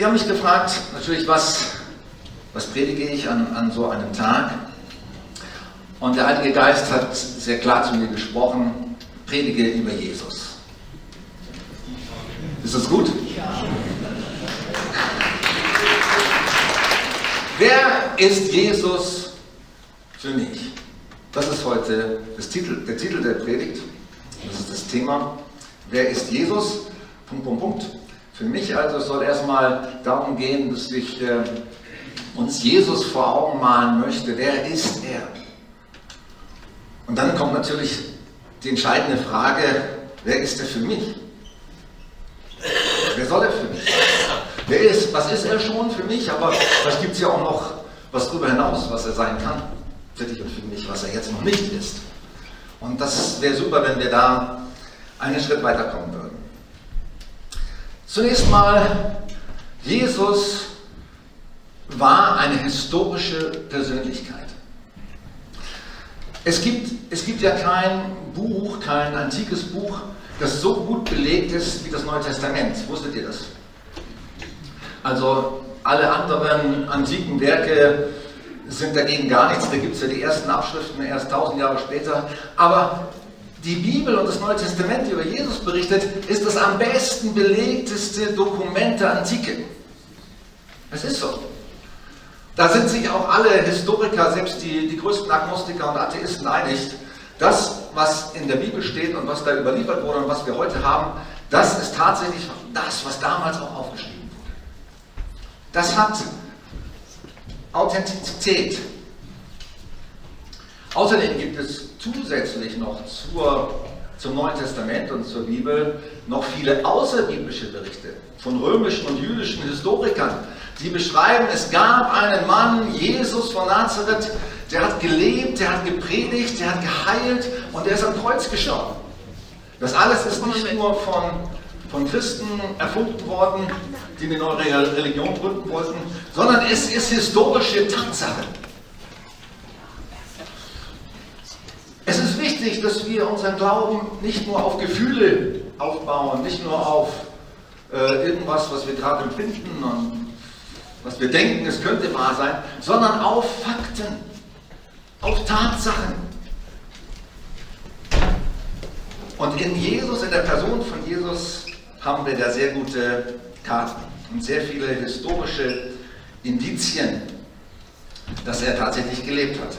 Ich habe mich gefragt, natürlich, was, was predige ich an, an so einem Tag? Und der Heilige Geist hat sehr klar zu mir gesprochen, predige über Jesus. Ist das gut? Ja. Wer ist Jesus für mich? Das ist heute das Titel, der Titel der Predigt. Das ist das Thema. Wer ist Jesus? Punkt, Punkt, Punkt. Für mich also soll erstmal darum gehen, dass ich äh, uns Jesus vor Augen malen möchte. Wer ist er? Und dann kommt natürlich die entscheidende Frage, wer ist er für mich? Wer soll er für mich? Wer ist, was ist er schon für mich? Aber vielleicht gibt es ja auch noch was darüber hinaus, was er sein kann. Für dich und für mich, was er jetzt noch nicht ist. Und das wäre super, wenn wir da einen Schritt weiterkommen würden. Zunächst mal, Jesus war eine historische Persönlichkeit. Es gibt, es gibt ja kein Buch, kein antikes Buch, das so gut belegt ist wie das Neue Testament. Wusstet ihr das? Also alle anderen antiken Werke sind dagegen gar nichts. Da gibt es ja die ersten Abschriften erst tausend Jahre später. Aber die Bibel und das Neue Testament, die über Jesus berichtet, ist das am besten belegteste Dokument der Antike. Es ist so. Da sind sich auch alle Historiker, selbst die, die größten Agnostiker und Atheisten einig, das, was in der Bibel steht und was da überliefert wurde und was wir heute haben, das ist tatsächlich das, was damals auch aufgeschrieben wurde. Das hat Authentizität. Außerdem gibt es zusätzlich noch zur, zum Neuen Testament und zur Bibel noch viele außerbiblische Berichte von römischen und jüdischen Historikern, die beschreiben, es gab einen Mann, Jesus von Nazareth, der hat gelebt, der hat gepredigt, der hat geheilt und der ist am Kreuz gestorben. Das alles ist nicht nur von, von Christen erfunden worden, die eine neue Religion gründen wollten, sondern es ist historische Tatsache. Es ist wichtig, dass wir unseren Glauben nicht nur auf Gefühle aufbauen, nicht nur auf äh, irgendwas, was wir gerade empfinden und was wir denken, es könnte wahr sein, sondern auf Fakten, auf Tatsachen. Und in Jesus, in der Person von Jesus, haben wir da sehr gute Karten und sehr viele historische Indizien, dass er tatsächlich gelebt hat.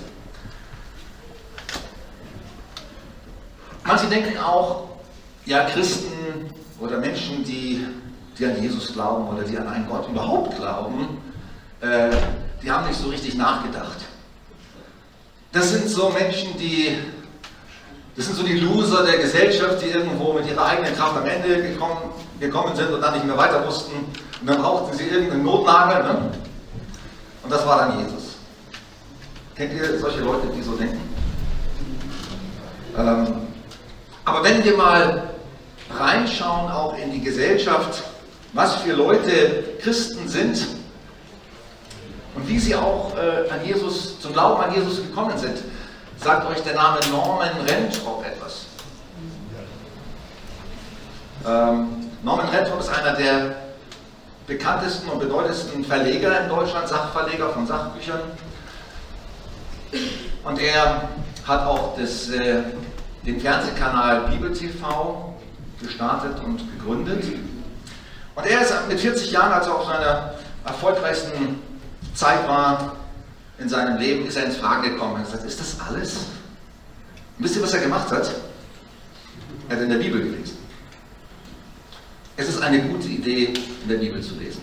Manche denken auch, ja, Christen oder Menschen, die, die an Jesus glauben oder die an einen Gott überhaupt glauben, äh, die haben nicht so richtig nachgedacht. Das sind so Menschen, die, das sind so die Loser der Gesellschaft, die irgendwo mit ihrer eigenen Kraft am Ende gekommen, gekommen sind und dann nicht mehr weiter wussten. Und dann brauchten sie irgendeinen Notnagel. Ne? Und das war dann Jesus. Kennt ihr solche Leute, die so denken? Ähm, aber wenn wir mal reinschauen, auch in die Gesellschaft, was für Leute Christen sind und wie sie auch äh, an Jesus, zum Glauben an Jesus gekommen sind, sagt euch der Name Norman Rentrop etwas. Ähm, Norman Rentrop ist einer der bekanntesten und bedeutendsten Verleger in Deutschland, Sachverleger von Sachbüchern. Und er hat auch das äh, den Fernsehkanal Bibel TV gestartet und gegründet. Und er ist mit 40 Jahren, als er auf seiner erfolgreichsten Zeit war in seinem Leben, ist er ins Fragen gekommen und hat gesagt, ist das alles? Und wisst ihr, was er gemacht hat? Er hat in der Bibel gelesen. Es ist eine gute Idee, in der Bibel zu lesen.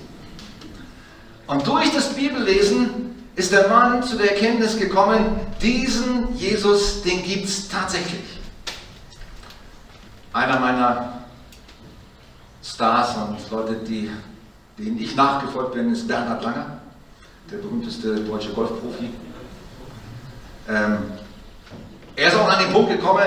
Und durch das Bibellesen ist der Mann zu der Erkenntnis gekommen, diesen Jesus, den gibt es tatsächlich. Einer meiner Stars und Leute, die, denen ich nachgefolgt bin, ist Bernhard Langer, der berühmteste deutsche Golfprofi. Ähm, er ist auch an den Punkt gekommen,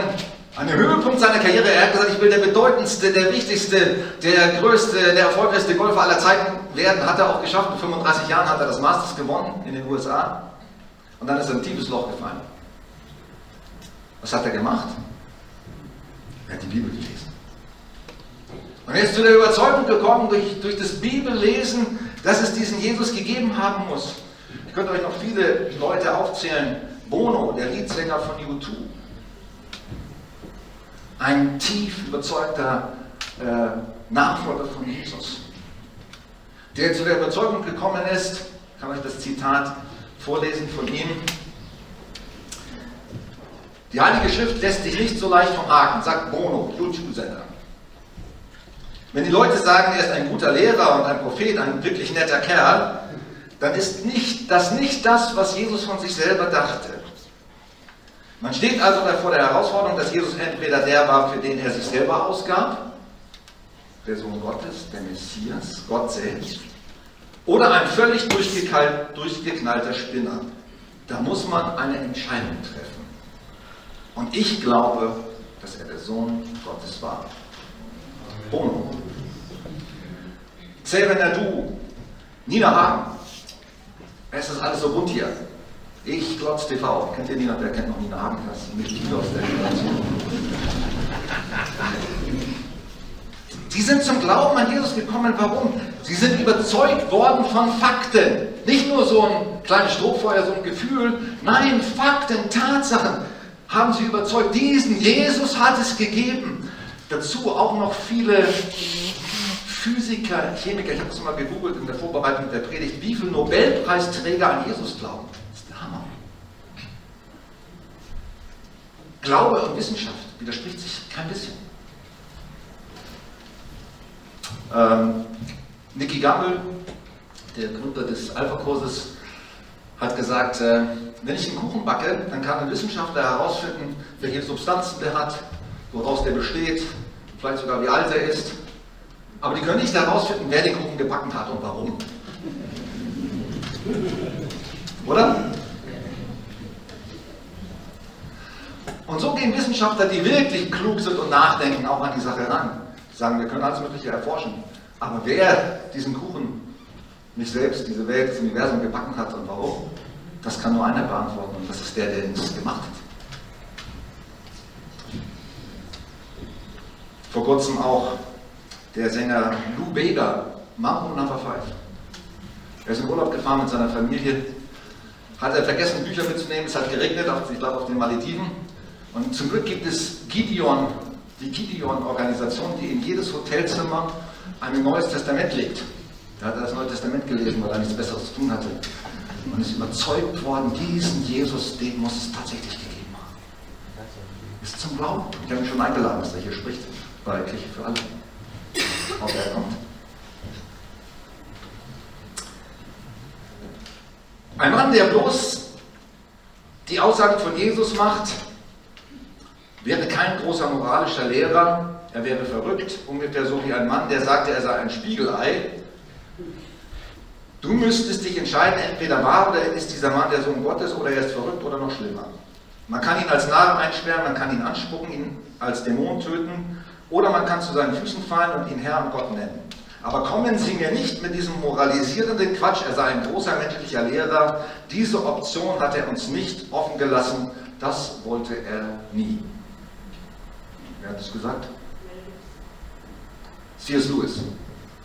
an den Höhepunkt seiner Karriere. Er hat gesagt, ich will der bedeutendste, der wichtigste, der größte, der erfolgreichste Golfer aller Zeiten werden. Hat er auch geschafft. Mit 35 Jahren hat er das Masters gewonnen in den USA. Und dann ist er in ein tiefes Loch gefallen. Was hat er gemacht? Er hat die Bibel gelesen. Und er ist zu der Überzeugung gekommen durch, durch das Bibellesen, dass es diesen Jesus gegeben haben muss. Ich könnte euch noch viele Leute aufzählen. Bono, der Leadsänger von U2. Ein tief überzeugter äh, Nachfolger von Jesus, der zu der Überzeugung gekommen ist, kann euch das Zitat vorlesen von ihm. Die Heilige Schrift lässt sich nicht so leicht vom Haken, sagt Bono, YouTube-Sender. Wenn die Leute sagen, er ist ein guter Lehrer und ein Prophet, ein wirklich netter Kerl, dann ist nicht, das nicht das, was Jesus von sich selber dachte. Man steht also vor der Herausforderung, dass Jesus entweder der war, für den er sich selber ausgab, der Sohn Gottes, der Messias, Gott selbst, oder ein völlig durchgeknallter Spinner. Da muss man eine Entscheidung treffen. Und ich glaube, dass er der Sohn Gottes war. Bono. Xavier Du, Nina Hagen. Es ist alles so bunt hier. Ich Glotz TV. Kennt ihr Nina? Wer kennt noch Nina Hagen? Das ist Mitglied aus der Generation. Sie sind zum Glauben an Jesus gekommen. Warum? Sie sind überzeugt worden von Fakten. Nicht nur so ein kleines Strohfeuer, so ein Gefühl. Nein, Fakten, Tatsachen haben sie überzeugt. Diesen Jesus hat es gegeben. Dazu auch noch viele Physiker, Chemiker, ich habe das mal gegoogelt in der Vorbereitung der Predigt, wie viele Nobelpreisträger an Jesus glauben. Das ist der Hammer. Glaube und Wissenschaft widerspricht sich kein bisschen. Ähm, Nicky Gammel, der Gründer des Alpha-Kurses, hat gesagt, äh, wenn ich einen Kuchen backe, dann kann ein Wissenschaftler herausfinden, welche Substanzen der hat, woraus der besteht, vielleicht sogar wie alt er ist. Aber die können nicht herausfinden, wer den Kuchen gebacken hat und warum. Oder? Und so gehen Wissenschaftler, die wirklich klug sind und nachdenken, auch an die Sache ran. Sagen, wir können alles Mögliche erforschen. Aber wer diesen Kuchen nicht selbst, diese Welt, das Universum gebacken hat und warum, das kann nur einer beantworten und das ist der, der es gemacht hat. Vor kurzem auch der Sänger Lou Bega, Mambo Number 5. Er ist in Urlaub gefahren mit seiner Familie, hat er vergessen, Bücher mitzunehmen, es hat geregnet, ich glaube auf den Malediven. Und zum Glück gibt es Gideon, die Gideon-Organisation, die in jedes Hotelzimmer ein neues Testament legt. Da hat er das Neue Testament gelesen, weil er nichts Besseres zu tun hatte. Und ist überzeugt worden, diesen Jesus, den muss es tatsächlich gegeben haben. Ist zum Glauben. Ich habe ihn schon eingeladen, dass er hier spricht, bei Kirche für alle ob er kommt. Ein Mann, der bloß die Aussagen von Jesus macht, wäre kein großer moralischer Lehrer, er wäre verrückt, ungefähr so wie ein Mann, der sagte, er sei ein Spiegelei. Du müsstest dich entscheiden, entweder war oder ist dieser Mann der Sohn Gottes oder er ist verrückt oder noch schlimmer. Man kann ihn als Narren einsperren, man kann ihn anspucken, ihn als Dämon töten oder man kann zu seinen Füßen fallen und ihn Herr und Gott nennen. Aber kommen Sie mir nicht mit diesem moralisierenden Quatsch, er sei ein großer menschlicher Lehrer. Diese Option hat er uns nicht offen gelassen. Das wollte er nie. Wer hat es gesagt? C.S. Lewis,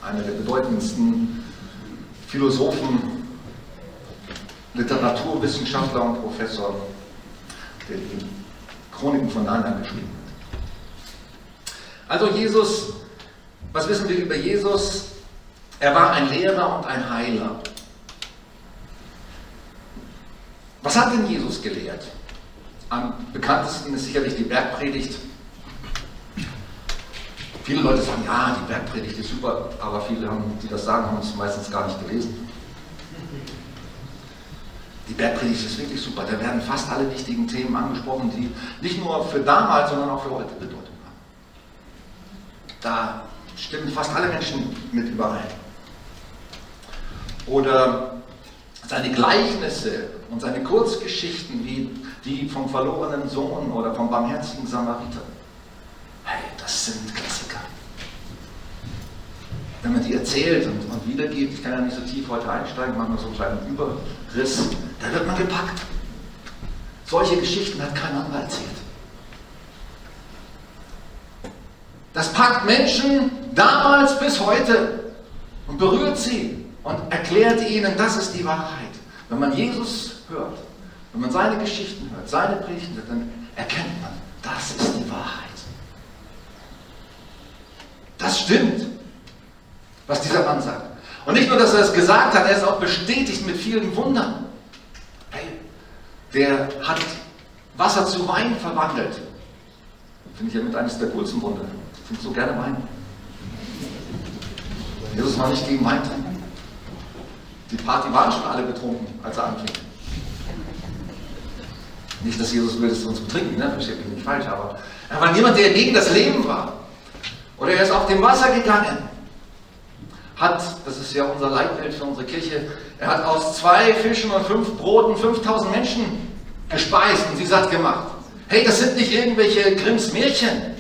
einer der bedeutendsten Philosophen, Literaturwissenschaftler und Professor, der die Chroniken von Narnia geschrieben hat. Also Jesus, was wissen wir über Jesus? Er war ein Lehrer und ein Heiler. Was hat denn Jesus gelehrt? Am bekanntesten ist sicherlich die Bergpredigt. Viele Leute sagen, ja, die Bergpredigt ist super, aber viele, die das sagen, haben es meistens gar nicht gelesen. Die Bergpredigt ist wirklich super. Da werden fast alle wichtigen Themen angesprochen, die nicht nur für damals, sondern auch für heute bedeuten. Da stimmen fast alle Menschen mit überein. Oder seine Gleichnisse und seine Kurzgeschichten wie die vom verlorenen Sohn oder vom barmherzigen Samariter. Hey, das sind Klassiker. Wenn man die erzählt und, und wiedergibt, ich kann ja nicht so tief heute einsteigen, machen wir so einen kleinen Überriss, da wird man gepackt. Solche Geschichten hat kein anderer erzählt. Das packt Menschen, damals bis heute, und berührt sie und erklärt ihnen, das ist die Wahrheit. Wenn man Jesus hört, wenn man seine Geschichten hört, seine Predigten hört, dann erkennt man, das ist die Wahrheit. Das stimmt, was dieser Mann sagt. Und nicht nur, dass er es gesagt hat, er ist auch bestätigt mit vielen Wundern. Hey, der hat Wasser zu Wein verwandelt. Finde ich ja mit eines der coolsten Wunder. Ich trinke so gerne Wein. Jesus war nicht gegen Wein trinken. Die Party waren schon alle betrunken, als er anfing. Nicht, dass Jesus will, dass wir uns betrinken, ne? versteht mich nicht falsch, aber er war niemand, der gegen das Leben war. Oder er ist auf dem Wasser gegangen. Hat, das ist ja unser Leitbild für unsere Kirche, er hat aus zwei Fischen und fünf Broten 5000 Menschen gespeist und sie satt gemacht. Hey, das sind nicht irgendwelche Grimms Märchen.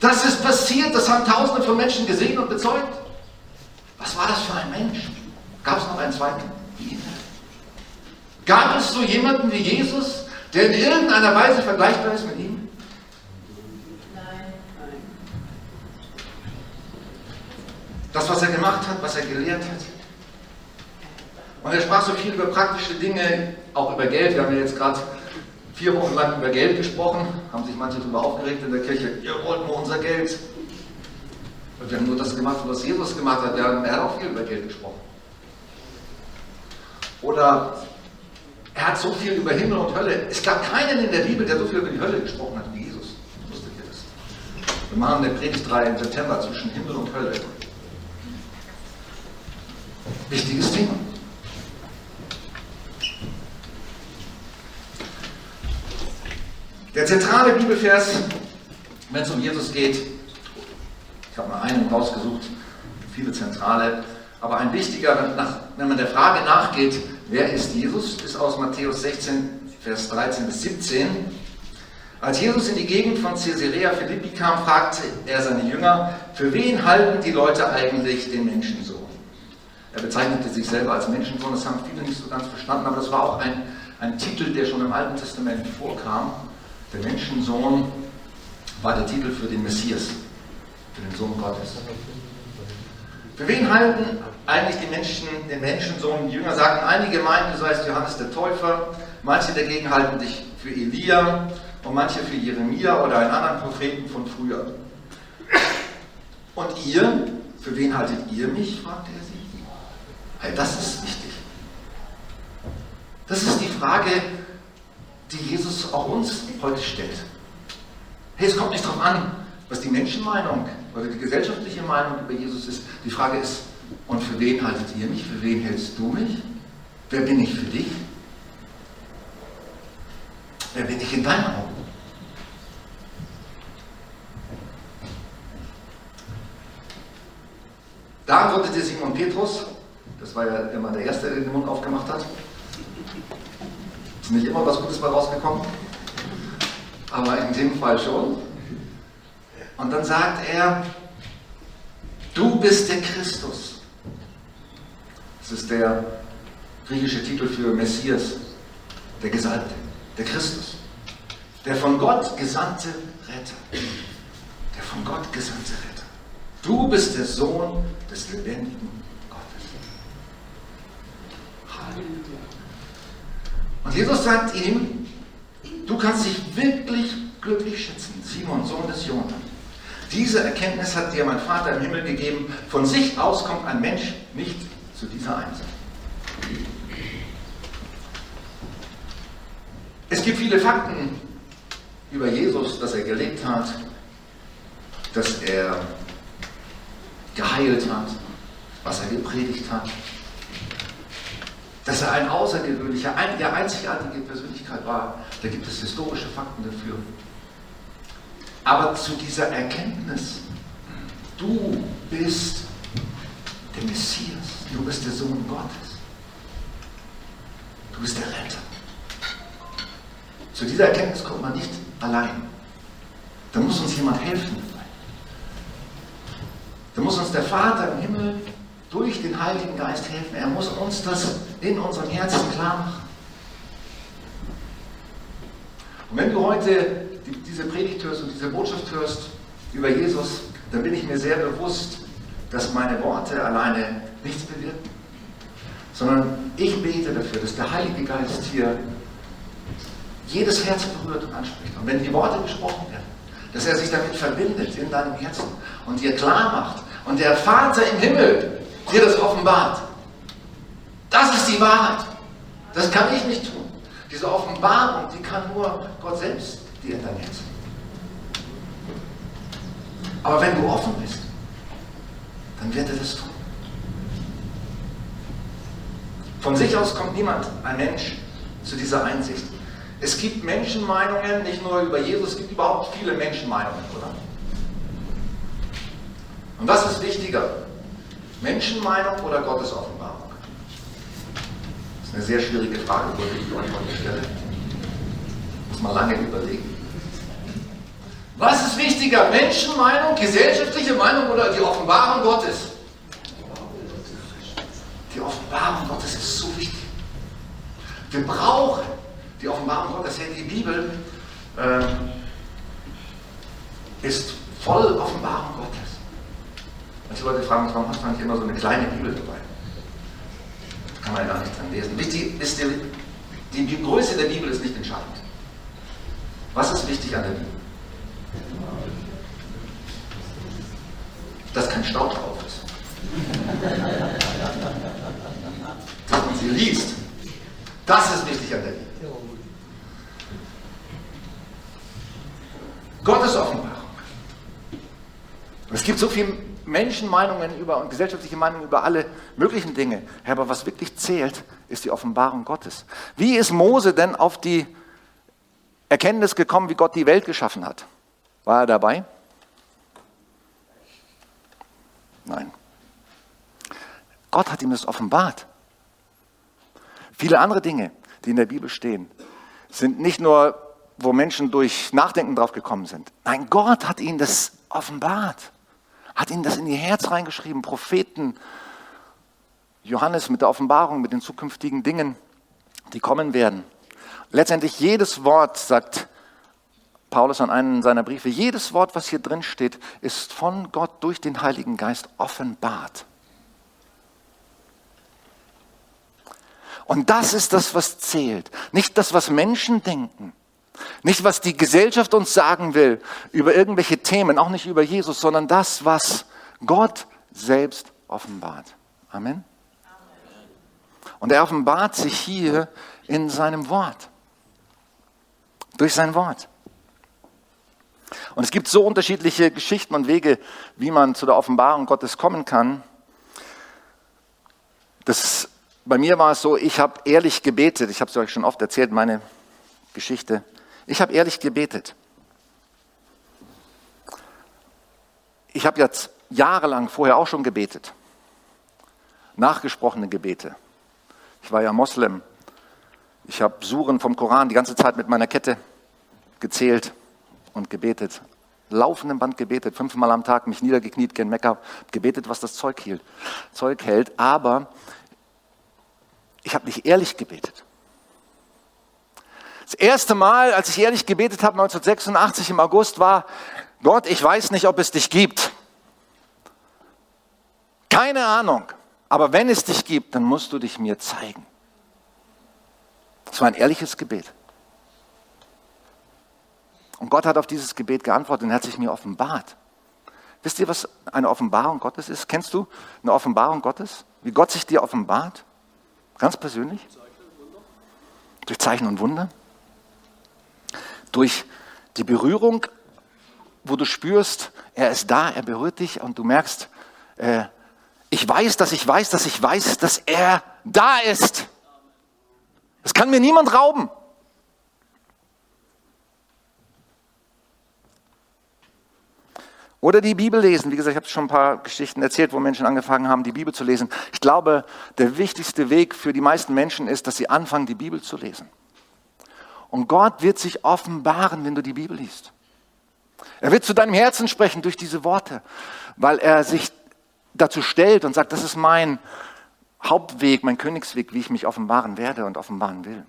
Das ist passiert, das haben Tausende von Menschen gesehen und bezeugt. Was war das für ein Mensch? Gab es noch einen zweiten? Gab es so jemanden wie Jesus, der in irgendeiner Weise vergleichbar ist mit ihm? Das, was er gemacht hat, was er gelehrt hat. Und er sprach so viel über praktische Dinge, auch über Geld. Wir haben ja jetzt gerade vier Wochen lang über Geld gesprochen, haben sich manche darüber aufgeregt in der Kirche, ihr wollt nur unser Geld. Und wir haben nur das gemacht, was Jesus gemacht hat. Er hat auch viel über Geld gesprochen. Oder er hat so viel über Himmel und Hölle. Es gab keinen in der Bibel, der so viel über die Hölle gesprochen hat wie Jesus. Wusstet ihr das? Wir machen eine Predigtreihe im September zwischen Himmel und Hölle. Wichtiges Thema. Der zentrale Bibelvers, wenn es um Jesus geht, ich habe mal einen rausgesucht, viele zentrale, aber ein wichtiger, wenn man der Frage nachgeht, wer ist Jesus, ist aus Matthäus 16, Vers 13 bis 17. Als Jesus in die Gegend von Caesarea Philippi kam, fragte er seine Jünger, für wen halten die Leute eigentlich den Menschensohn? Er bezeichnete sich selber als Menschensohn, das haben viele nicht so ganz verstanden, aber das war auch ein, ein Titel, der schon im Alten Testament vorkam. Der Menschensohn war der Titel für den Messias, für den Sohn Gottes. Für wen halten eigentlich die Menschen den Menschensohn? Die Jünger sagten, einige meinten, du seist Johannes der Täufer, manche dagegen halten dich für Elia und manche für Jeremia oder einen anderen Propheten von früher. Und ihr, für wen haltet ihr mich? fragte er sie. Hey, das ist wichtig. Das ist die Frage, die Jesus auch uns heute stellt. Hey, es kommt nicht darauf an, was die Menschenmeinung oder die gesellschaftliche Meinung über Jesus ist. Die Frage ist, und für wen haltet ihr mich? Für wen hältst du mich? Wer bin ich für dich? Wer bin ich in deinen Augen? Da antwortete Simon Petrus, das war ja immer der Erste, der den Mund aufgemacht hat. Ist nicht immer was Gutes bei rausgekommen, aber in dem Fall schon. Und dann sagt er, du bist der Christus. Das ist der griechische Titel für Messias, der Gesalbte, der Christus, der von Gott gesandte Retter. Der von Gott gesandte Retter. Du bist der Sohn des lebendigen. Und Jesus sagt ihm, du kannst dich wirklich glücklich schätzen, Simon, Sohn des Jonah. Diese Erkenntnis hat dir mein Vater im Himmel gegeben. Von sich aus kommt ein Mensch nicht zu dieser Einsicht. Es gibt viele Fakten über Jesus, dass er gelebt hat, dass er geheilt hat, was er gepredigt hat, dass er ein außergewöhnlicher, ein, einzigartige Persönlichkeit war. Da gibt es historische Fakten dafür. Aber zu dieser Erkenntnis, du bist der Messias, du bist der Sohn Gottes, du bist der Retter. Zu dieser Erkenntnis kommt man nicht allein. Da muss uns jemand helfen. Da muss uns der Vater im Himmel durch den Heiligen Geist helfen. Er muss uns das in unserem Herzen klar machen. Und wenn du heute diese Predigt hörst und diese Botschaft hörst über Jesus, dann bin ich mir sehr bewusst, dass meine Worte alleine nichts bewirken, sondern ich bete dafür, dass der Heilige Geist hier jedes Herz berührt und anspricht. Und wenn die Worte gesprochen werden, dass er sich damit verbindet in deinem Herzen und dir klar macht und der Vater im Himmel dir das offenbart. Das ist die Wahrheit. Das kann ich nicht tun. Diese Offenbarung, die kann nur Gott selbst dir dein Herz. Aber wenn du offen bist, dann wird er das tun. Von sich aus kommt niemand, ein Mensch, zu dieser Einsicht. Es gibt Menschenmeinungen, nicht nur über Jesus, es gibt überhaupt viele Menschenmeinungen, oder? Und was ist wichtiger? Menschenmeinung oder Gottes Offenbarung? Eine sehr schwierige Frage, wo ich die Antwort stelle. Muss man lange überlegen. Was ist wichtiger? Menschenmeinung, gesellschaftliche Meinung oder die Offenbarung Gottes? Die Offenbarung Gottes ist so wichtig. Wir brauchen die Offenbarung Gottes. Ja, die Bibel äh, ist voll Offenbarung Gottes. Manche Leute fragen mich, warum hast du eigentlich immer so eine kleine Bibel dabei? Kann man ja gar nicht dran lesen. Wichtig ist, die, die Größe der Bibel ist nicht entscheidend. Was ist wichtig an der Bibel? Dass kein Staub drauf ist. Dass man sie liest. Das ist wichtig an der Bibel. Gottes Offenbarung. Es gibt so viele Menschenmeinungen über und gesellschaftliche Meinungen über alle möglichen Dinge. Aber was wirklich zählt, ist die Offenbarung Gottes. Wie ist Mose denn auf die Erkenntnis gekommen, wie Gott die Welt geschaffen hat? War er dabei? Nein. Gott hat ihm das offenbart. Viele andere Dinge, die in der Bibel stehen, sind nicht nur, wo Menschen durch Nachdenken drauf gekommen sind. Nein, Gott hat ihnen das offenbart. Hat ihnen das in ihr Herz reingeschrieben. Propheten, Johannes mit der Offenbarung, mit den zukünftigen Dingen, die kommen werden. Letztendlich jedes Wort, sagt Paulus an einem seiner Briefe, jedes Wort, was hier drin steht, ist von Gott durch den Heiligen Geist offenbart. Und das ist das, was zählt. Nicht das, was Menschen denken. Nicht, was die Gesellschaft uns sagen will über irgendwelche Themen, auch nicht über Jesus, sondern das, was Gott selbst offenbart. Amen. Und er offenbart sich hier in seinem Wort. Durch sein Wort. Und es gibt so unterschiedliche Geschichten und Wege, wie man zu der Offenbarung Gottes kommen kann. Das, bei mir war es so, ich habe ehrlich gebetet. Ich habe es euch schon oft erzählt, meine Geschichte. Ich habe ehrlich gebetet. Ich habe jetzt jahrelang vorher auch schon gebetet. Nachgesprochene Gebete. Ich war ja Moslem. Ich habe Suren vom Koran die ganze Zeit mit meiner Kette gezählt und gebetet. Laufenden Band gebetet, fünfmal am Tag, mich niedergekniet, gen Mekka, gebetet, was das Zeug, hielt, Zeug hält. Aber ich habe nicht ehrlich gebetet. Das erste Mal, als ich ehrlich gebetet habe, 1986 im August, war, Gott, ich weiß nicht, ob es dich gibt. Keine Ahnung. Aber wenn es dich gibt, dann musst du dich mir zeigen. Das war ein ehrliches Gebet. Und Gott hat auf dieses Gebet geantwortet und hat sich mir offenbart. Wisst ihr, was eine Offenbarung Gottes ist? Kennst du eine Offenbarung Gottes? Wie Gott sich dir offenbart? Ganz persönlich? Durch Zeichen und Wunder? Durch die Berührung, wo du spürst, er ist da, er berührt dich und du merkst, äh, ich weiß, dass ich weiß, dass ich weiß, dass er da ist. Das kann mir niemand rauben. Oder die Bibel lesen. Wie gesagt, ich habe schon ein paar Geschichten erzählt, wo Menschen angefangen haben, die Bibel zu lesen. Ich glaube, der wichtigste Weg für die meisten Menschen ist, dass sie anfangen, die Bibel zu lesen. Und Gott wird sich offenbaren, wenn du die Bibel liest. Er wird zu deinem Herzen sprechen durch diese Worte, weil er sich dazu stellt und sagt, das ist mein Hauptweg, mein Königsweg, wie ich mich offenbaren werde und offenbaren will.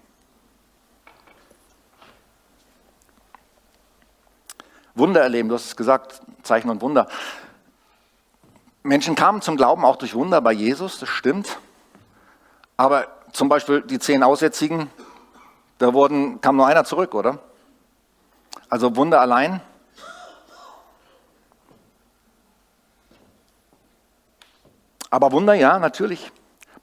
Wunder erleben, du hast es gesagt, Zeichen und Wunder. Menschen kamen zum Glauben auch durch Wunder bei Jesus, das stimmt. Aber zum Beispiel die zehn Aussätzigen, da wurden, kam nur einer zurück, oder? Also Wunder allein. Aber Wunder, ja, natürlich.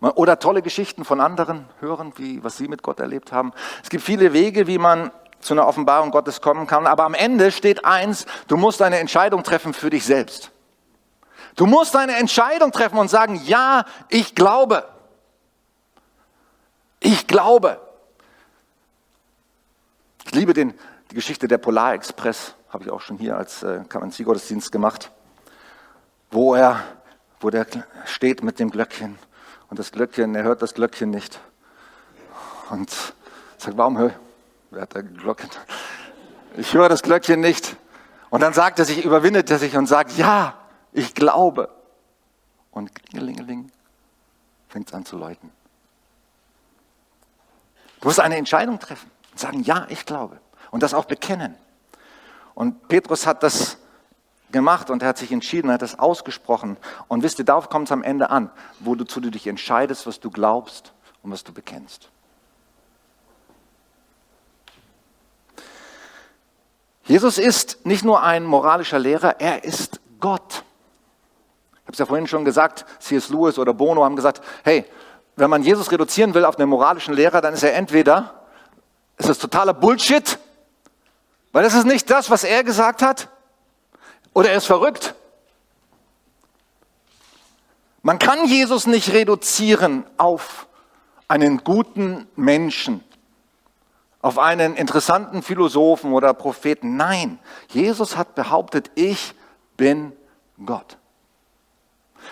Oder tolle Geschichten von anderen hören, wie, was sie mit Gott erlebt haben. Es gibt viele Wege, wie man zu einer Offenbarung Gottes kommen kann. Aber am Ende steht eins, du musst eine Entscheidung treffen für dich selbst. Du musst eine Entscheidung treffen und sagen, ja, ich glaube. Ich glaube. Ich liebe den, die Geschichte der Polarexpress, habe ich auch schon hier als äh, Kamanzi-Gottesdienst gemacht, wo er, wo der steht mit dem Glöckchen und das Glöckchen, er hört das Glöckchen nicht und sagt, warum hör, wer hat der Glöckchen? Ich höre das Glöckchen nicht. Und dann sagt er sich, überwindet er sich und sagt, ja, ich glaube. Und klingelingeling fängt es an zu läuten. Du musst eine Entscheidung treffen sagen, ja, ich glaube. Und das auch bekennen. Und Petrus hat das gemacht und er hat sich entschieden, er hat das ausgesprochen. Und wisst ihr, darauf kommt es am Ende an, wozu du dich entscheidest, was du glaubst und was du bekennst. Jesus ist nicht nur ein moralischer Lehrer, er ist Gott. Ich habe es ja vorhin schon gesagt, C.S. Lewis oder Bono haben gesagt, hey, wenn man Jesus reduzieren will auf einen moralischen Lehrer, dann ist er entweder, ist das totaler Bullshit, weil das ist nicht das, was er gesagt hat, oder er ist verrückt. Man kann Jesus nicht reduzieren auf einen guten Menschen, auf einen interessanten Philosophen oder Propheten. Nein, Jesus hat behauptet, ich bin Gott.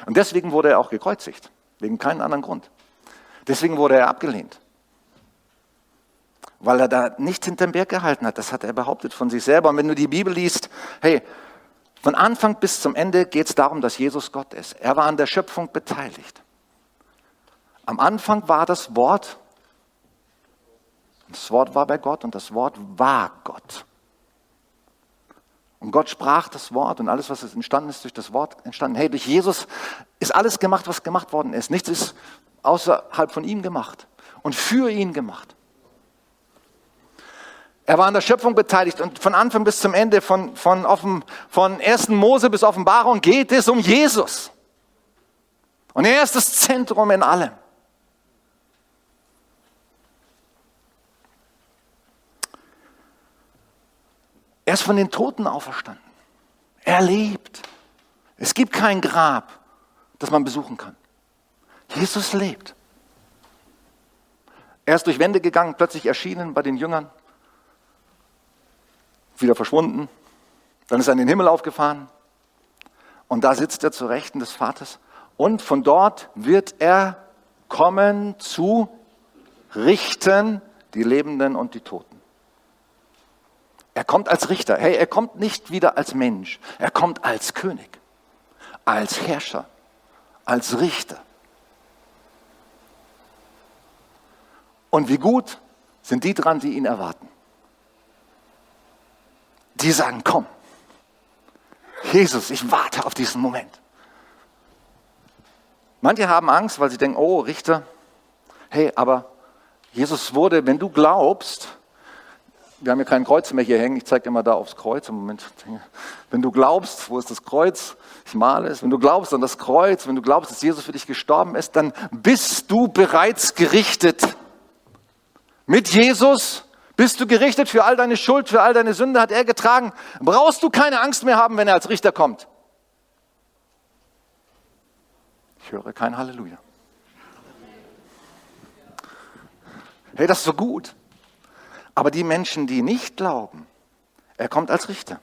Und deswegen wurde er auch gekreuzigt, wegen keinem anderen Grund. Deswegen wurde er abgelehnt. Weil er da nichts hinterm Berg gehalten hat. Das hat er behauptet von sich selber. Und wenn du die Bibel liest, hey, von Anfang bis zum Ende geht es darum, dass Jesus Gott ist. Er war an der Schöpfung beteiligt. Am Anfang war das Wort, das Wort war bei Gott und das Wort war Gott. Und Gott sprach das Wort und alles, was entstanden ist, durch das Wort entstanden. Hey, durch Jesus ist alles gemacht, was gemacht worden ist. Nichts ist außerhalb von ihm gemacht und für ihn gemacht. Er war an der Schöpfung beteiligt und von Anfang bis zum Ende, von, von, offen, von 1. Mose bis Offenbarung geht es um Jesus. Und er ist das Zentrum in allem. Er ist von den Toten auferstanden. Er lebt. Es gibt kein Grab, das man besuchen kann. Jesus lebt. Er ist durch Wände gegangen, plötzlich erschienen bei den Jüngern, wieder verschwunden. Dann ist er in den Himmel aufgefahren und da sitzt er zur Rechten des Vaters. Und von dort wird er kommen zu richten die Lebenden und die Toten. Er kommt als Richter. Hey, er kommt nicht wieder als Mensch. Er kommt als König, als Herrscher, als Richter. Und wie gut sind die dran, die ihn erwarten? Die sagen, komm, Jesus, ich warte auf diesen Moment. Manche haben Angst, weil sie denken, oh, Richter, hey, aber Jesus wurde, wenn du glaubst, wir haben ja kein Kreuz mehr hier hängen, ich zeige immer da aufs Kreuz im Moment. Wenn du glaubst, wo ist das Kreuz? Ich male es. Wenn du glaubst an das Kreuz, wenn du glaubst, dass Jesus für dich gestorben ist, dann bist du bereits gerichtet. Mit Jesus bist du gerichtet für all deine Schuld, für all deine Sünde hat er getragen. Brauchst du keine Angst mehr haben, wenn er als Richter kommt. Ich höre kein Halleluja. Hey, das ist so gut. Aber die Menschen, die nicht glauben, er kommt als Richter.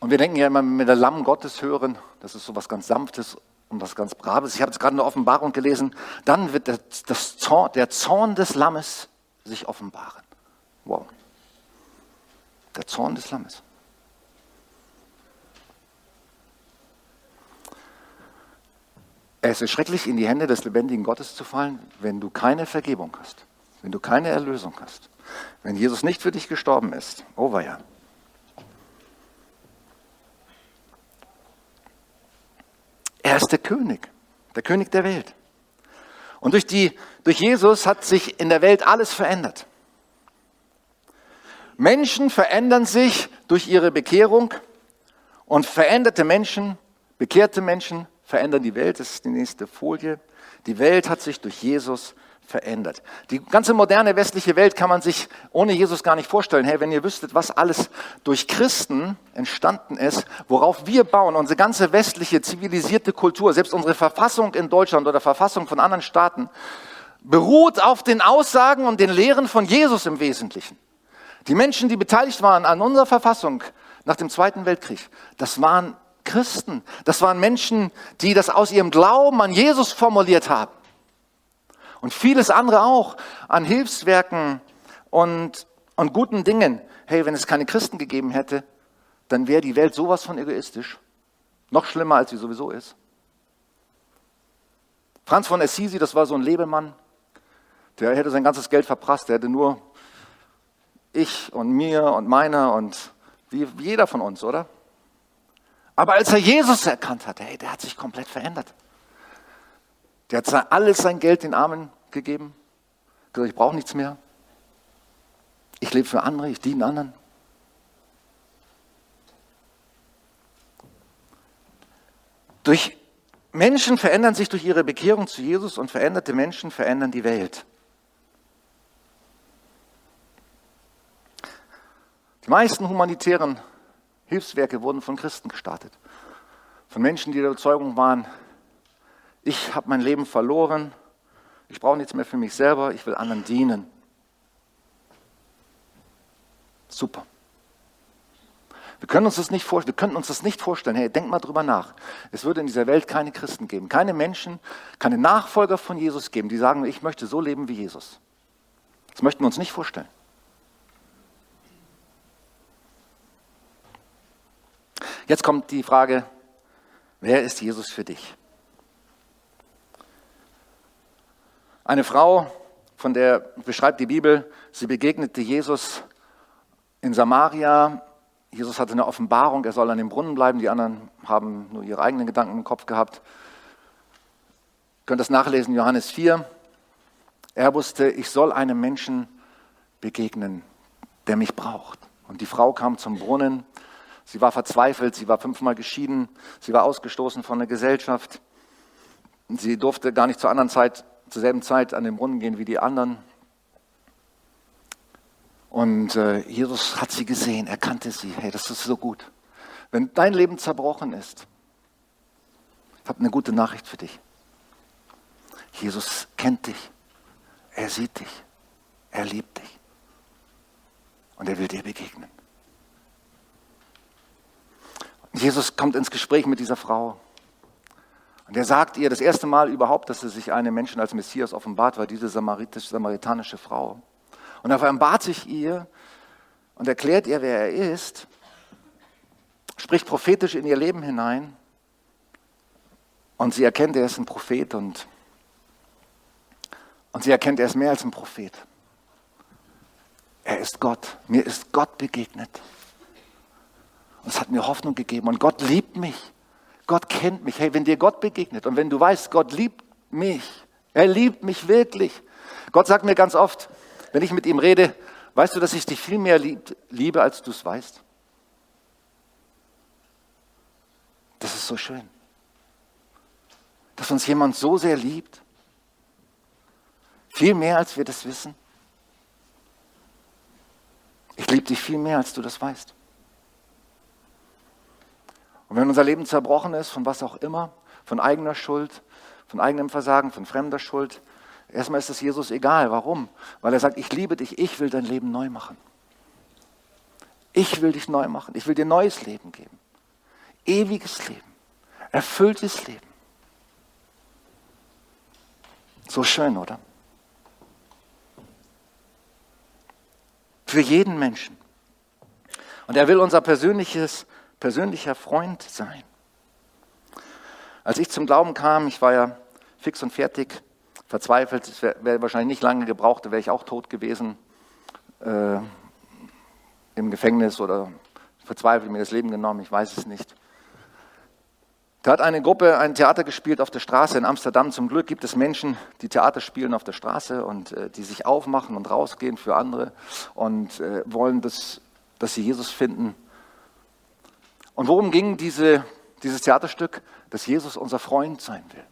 Und wir denken ja immer, wenn wir das Lamm Gottes hören, das ist so was ganz Sanftes und was ganz Braves. Ich habe jetzt gerade eine Offenbarung gelesen. Dann wird der, das Zorn, der Zorn des Lammes sich offenbaren. Wow. Der Zorn des Lammes. Es ist schrecklich, in die Hände des lebendigen Gottes zu fallen, wenn du keine Vergebung hast, wenn du keine Erlösung hast, wenn Jesus nicht für dich gestorben ist. Oh ja. Er ist der König, der König der Welt. Und durch, die, durch Jesus hat sich in der Welt alles verändert. Menschen verändern sich durch ihre Bekehrung und veränderte Menschen, bekehrte Menschen verändern die Welt. Das ist die nächste Folie. Die Welt hat sich durch Jesus verändert. Die ganze moderne westliche Welt kann man sich ohne Jesus gar nicht vorstellen. Hey, wenn ihr wüsstet, was alles durch Christen entstanden ist, worauf wir bauen, unsere ganze westliche zivilisierte Kultur, selbst unsere Verfassung in Deutschland oder Verfassung von anderen Staaten, beruht auf den Aussagen und den Lehren von Jesus im Wesentlichen. Die Menschen, die beteiligt waren an unserer Verfassung nach dem Zweiten Weltkrieg, das waren Christen. Das waren Menschen, die das aus ihrem Glauben an Jesus formuliert haben. Und vieles andere auch an Hilfswerken und, und guten Dingen. Hey, wenn es keine Christen gegeben hätte, dann wäre die Welt sowas von egoistisch. Noch schlimmer, als sie sowieso ist. Franz von Assisi, das war so ein Lebemann, der hätte sein ganzes Geld verprasst, der hätte nur ich und mir und meiner und wie jeder von uns, oder? Aber als er Jesus erkannt hat, hey, der hat sich komplett verändert. Der hat alles sein Geld den Armen gegeben. Gesagt, ich brauche nichts mehr. Ich lebe für andere, ich diene anderen. Durch Menschen verändern sich durch ihre Bekehrung zu Jesus und veränderte Menschen verändern die Welt. Die meisten humanitären Hilfswerke wurden von Christen gestartet. Von Menschen, die der Überzeugung waren, ich habe mein Leben verloren, ich brauche nichts mehr für mich selber, ich will anderen dienen. Super. Wir können uns das nicht vorstellen, wir könnten uns das nicht vorstellen. Hey, denk mal drüber nach. Es würde in dieser Welt keine Christen geben, keine Menschen, keine Nachfolger von Jesus geben, die sagen, ich möchte so leben wie Jesus. Das möchten wir uns nicht vorstellen. Jetzt kommt die Frage, wer ist Jesus für dich? Eine Frau, von der beschreibt die Bibel, sie begegnete Jesus in Samaria. Jesus hatte eine Offenbarung, er soll an dem Brunnen bleiben. Die anderen haben nur ihre eigenen Gedanken im Kopf gehabt. Ihr könnt das nachlesen, Johannes 4. Er wusste, ich soll einem Menschen begegnen, der mich braucht. Und die Frau kam zum Brunnen Sie war verzweifelt, sie war fünfmal geschieden, sie war ausgestoßen von der Gesellschaft. Sie durfte gar nicht zur anderen Zeit, zur selben Zeit an den Brunnen gehen wie die anderen. Und äh, Jesus hat sie gesehen, er kannte sie. Hey, das ist so gut. Wenn dein Leben zerbrochen ist, ich habe eine gute Nachricht für dich. Jesus kennt dich, er sieht dich, er liebt dich und er will dir begegnen. Jesus kommt ins Gespräch mit dieser Frau. Und er sagt ihr das erste Mal überhaupt, dass er sich einem Menschen als Messias offenbart, war diese samaritanische Frau. Und er offenbart sich ihr und erklärt ihr, wer er ist, spricht prophetisch in ihr Leben hinein und sie erkennt, er ist ein Prophet und, und sie erkennt, er ist mehr als ein Prophet. Er ist Gott. Mir ist Gott begegnet. Und es hat mir Hoffnung gegeben. Und Gott liebt mich. Gott kennt mich. Hey, wenn dir Gott begegnet und wenn du weißt, Gott liebt mich, er liebt mich wirklich. Gott sagt mir ganz oft, wenn ich mit ihm rede, weißt du, dass ich dich viel mehr lieb, liebe, als du es weißt? Das ist so schön. Dass uns jemand so sehr liebt. Viel mehr, als wir das wissen. Ich liebe dich viel mehr, als du das weißt. Und wenn unser Leben zerbrochen ist, von was auch immer, von eigener Schuld, von eigenem Versagen, von fremder Schuld, erstmal ist es Jesus egal. Warum? Weil er sagt, ich liebe dich, ich will dein Leben neu machen. Ich will dich neu machen. Ich will dir neues Leben geben. Ewiges Leben. Erfülltes Leben. So schön, oder? Für jeden Menschen. Und er will unser persönliches persönlicher Freund sein. Als ich zum Glauben kam, ich war ja fix und fertig, verzweifelt, es wäre wär wahrscheinlich nicht lange gebraucht, da wäre ich auch tot gewesen, äh, im Gefängnis oder verzweifelt mir das Leben genommen, ich weiß es nicht. Da hat eine Gruppe ein Theater gespielt auf der Straße in Amsterdam. Zum Glück gibt es Menschen, die Theater spielen auf der Straße und äh, die sich aufmachen und rausgehen für andere und äh, wollen, dass, dass sie Jesus finden. Und worum ging diese, dieses Theaterstück? Dass Jesus unser Freund sein will.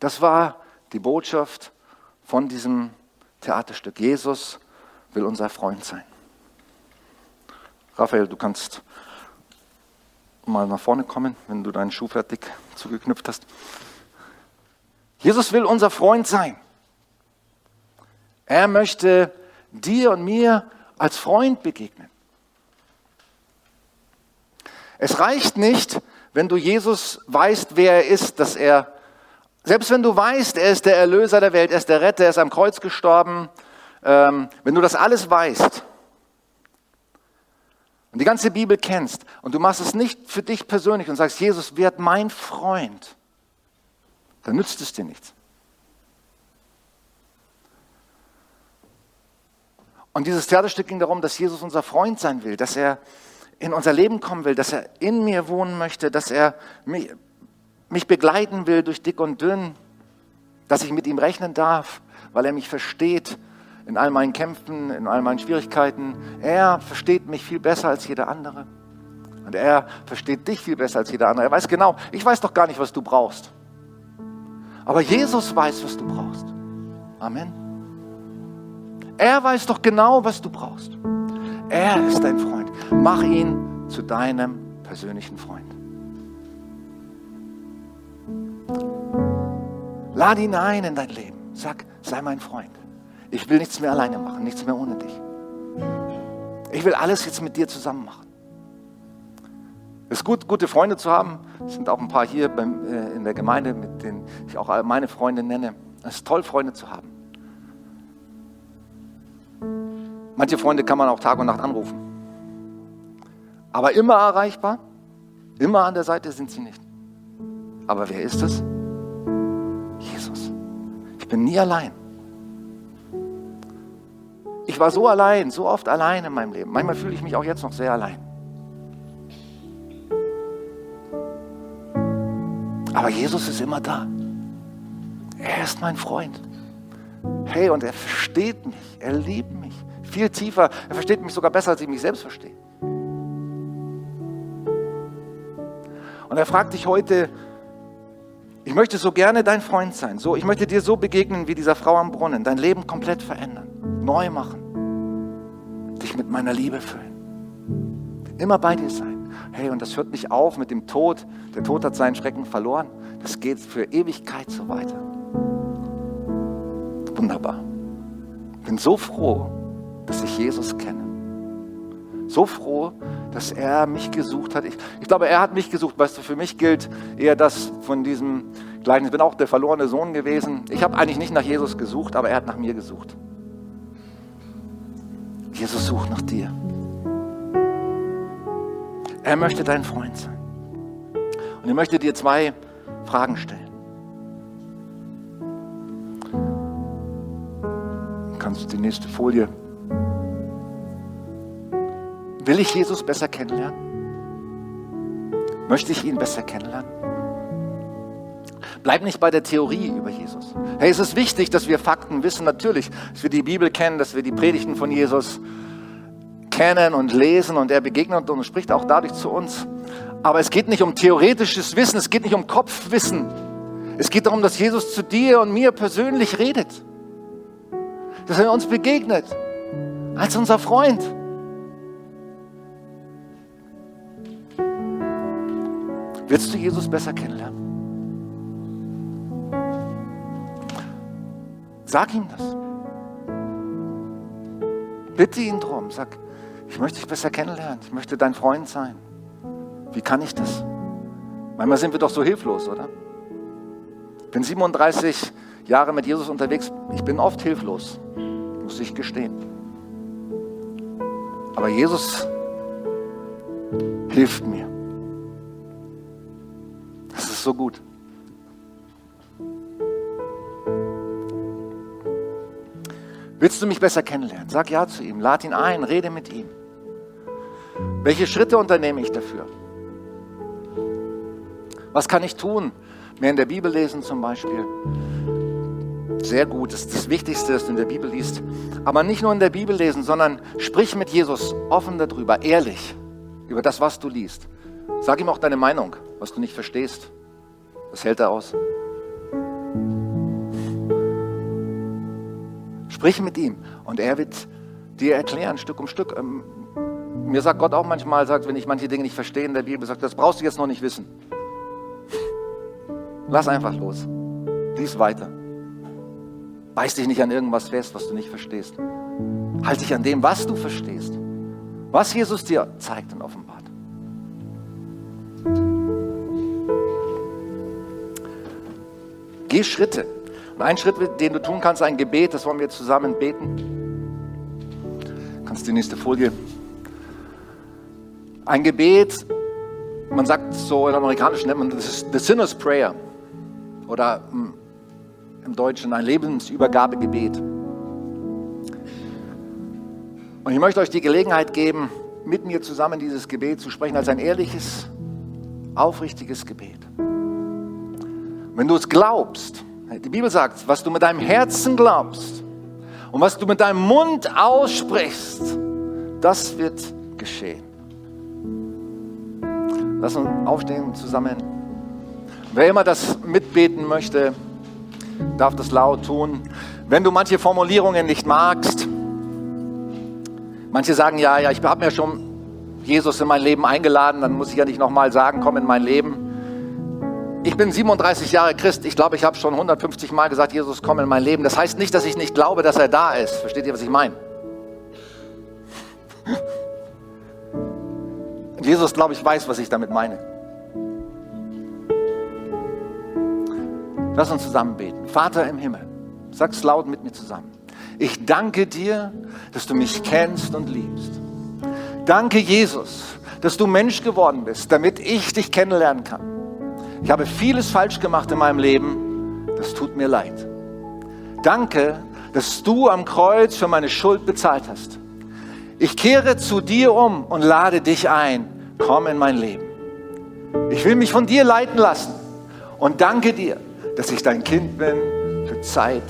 Das war die Botschaft von diesem Theaterstück. Jesus will unser Freund sein. Raphael, du kannst mal nach vorne kommen, wenn du deinen Schuh fertig zugeknüpft hast. Jesus will unser Freund sein. Er möchte dir und mir als Freund begegnen. Es reicht nicht, wenn du Jesus weißt, wer er ist, dass er, selbst wenn du weißt, er ist der Erlöser der Welt, er ist der Retter, er ist am Kreuz gestorben, ähm, wenn du das alles weißt, und die ganze Bibel kennst und du machst es nicht für dich persönlich und sagst, Jesus wird mein Freund, dann nützt es dir nichts. Und dieses Theaterstück ging darum, dass Jesus unser Freund sein will, dass er in unser Leben kommen will, dass er in mir wohnen möchte, dass er mich, mich begleiten will durch dick und dünn, dass ich mit ihm rechnen darf, weil er mich versteht, in all meinen Kämpfen, in all meinen Schwierigkeiten. Er versteht mich viel besser als jeder andere. Und er versteht dich viel besser als jeder andere. Er weiß genau, ich weiß doch gar nicht, was du brauchst. Aber Jesus weiß, was du brauchst. Amen. Er weiß doch genau, was du brauchst. Er ist dein Freund. Mach ihn zu deinem persönlichen Freund. Lade ihn ein in dein Leben. Sag, sei mein Freund. Ich will nichts mehr alleine machen, nichts mehr ohne dich. Ich will alles jetzt mit dir zusammen machen. Es ist gut, gute Freunde zu haben. Es sind auch ein paar hier beim, äh, in der Gemeinde, mit denen ich auch meine Freunde nenne. Es ist toll, Freunde zu haben. Manche Freunde kann man auch Tag und Nacht anrufen. Aber immer erreichbar, immer an der Seite sind sie nicht. Aber wer ist es? Jesus. Ich bin nie allein. Ich war so allein, so oft allein in meinem Leben. Manchmal fühle ich mich auch jetzt noch sehr allein. Aber Jesus ist immer da. Er ist mein Freund. Hey, und er versteht mich, er liebt mich viel tiefer. Er versteht mich sogar besser, als ich mich selbst verstehe. Und er fragt dich heute, ich möchte so gerne dein Freund sein. So, ich möchte dir so begegnen wie dieser Frau am Brunnen, dein Leben komplett verändern, neu machen dich mit meiner Liebe füllen. Immer bei dir sein. Hey, und das hört nicht auf mit dem Tod. Der Tod hat seinen Schrecken verloren. Das geht für Ewigkeit so weiter. Wunderbar. Bin so froh, dass ich Jesus kenne. So froh, dass er mich gesucht hat. Ich, ich, glaube, er hat mich gesucht. Weißt du, für mich gilt eher das von diesem Gleichen. Ich bin auch der verlorene Sohn gewesen. Ich habe eigentlich nicht nach Jesus gesucht, aber er hat nach mir gesucht. Jesus sucht nach dir. Er möchte dein Freund sein. Und er möchte dir zwei Fragen stellen. Kannst du die nächste Folie? Will ich Jesus besser kennenlernen? Möchte ich ihn besser kennenlernen? Bleib nicht bei der Theorie über Jesus. Hey, es ist wichtig, dass wir Fakten wissen, natürlich, dass wir die Bibel kennen, dass wir die Predigten von Jesus kennen und lesen und er begegnet und spricht auch dadurch zu uns. Aber es geht nicht um theoretisches Wissen, es geht nicht um Kopfwissen. Es geht darum, dass Jesus zu dir und mir persönlich redet. Dass er uns begegnet als unser Freund. Willst du Jesus besser kennenlernen? Sag ihm das. Bitte ihn drum. Sag, ich möchte dich besser kennenlernen. Ich möchte dein Freund sein. Wie kann ich das? Manchmal sind wir doch so hilflos, oder? Ich bin 37 Jahre mit Jesus unterwegs. Ich bin oft hilflos, muss ich gestehen. Aber Jesus hilft mir. So gut. Willst du mich besser kennenlernen? Sag ja zu ihm, lad ihn ein, rede mit ihm. Welche Schritte unternehme ich dafür? Was kann ich tun? Mehr in der Bibel lesen zum Beispiel. Sehr gut, das ist das Wichtigste, dass du in der Bibel liest. Aber nicht nur in der Bibel lesen, sondern sprich mit Jesus offen darüber, ehrlich, über das, was du liest. Sag ihm auch deine Meinung, was du nicht verstehst. Das hält er aus. Sprich mit ihm und er wird dir erklären, Stück um Stück. Ähm, mir sagt Gott auch manchmal, sagt, wenn ich manche Dinge nicht verstehe in der Bibel, sagt, das brauchst du jetzt noch nicht wissen. Lass einfach los. Lies weiter. Beiß dich nicht an irgendwas fest, was du nicht verstehst. Halt dich an dem, was du verstehst. Was Jesus dir zeigt und offenbart. Geh Schritte. Und ein Schritt, den du tun kannst, ein Gebet, das wollen wir zusammen beten. Du kannst die nächste Folie. Ein Gebet, man sagt so in amerikanischen nennt man das The Sinner's Prayer oder hm, im Deutschen ein Lebensübergabegebet. Und ich möchte euch die Gelegenheit geben, mit mir zusammen dieses Gebet zu sprechen als ein ehrliches, aufrichtiges Gebet. Wenn du es glaubst, die Bibel sagt, was du mit deinem Herzen glaubst und was du mit deinem Mund aussprichst, das wird geschehen. Lass uns aufstehen zusammen. Wer immer das mitbeten möchte, darf das laut tun. Wenn du manche Formulierungen nicht magst, manche sagen, ja, ja, ich habe mir schon Jesus in mein Leben eingeladen, dann muss ich ja nicht nochmal sagen, komm in mein Leben. Ich bin 37 Jahre Christ. Ich glaube, ich habe schon 150 Mal gesagt, Jesus, komm in mein Leben. Das heißt nicht, dass ich nicht glaube, dass er da ist. Versteht ihr, was ich meine? Jesus, glaube ich, weiß, was ich damit meine. Lass uns zusammen beten. Vater im Himmel, sag's laut mit mir zusammen. Ich danke dir, dass du mich kennst und liebst. Danke, Jesus, dass du Mensch geworden bist, damit ich dich kennenlernen kann. Ich habe vieles falsch gemacht in meinem Leben. Das tut mir leid. Danke, dass du am Kreuz für meine Schuld bezahlt hast. Ich kehre zu dir um und lade dich ein. Komm in mein Leben. Ich will mich von dir leiten lassen und danke dir, dass ich dein Kind bin für Zeit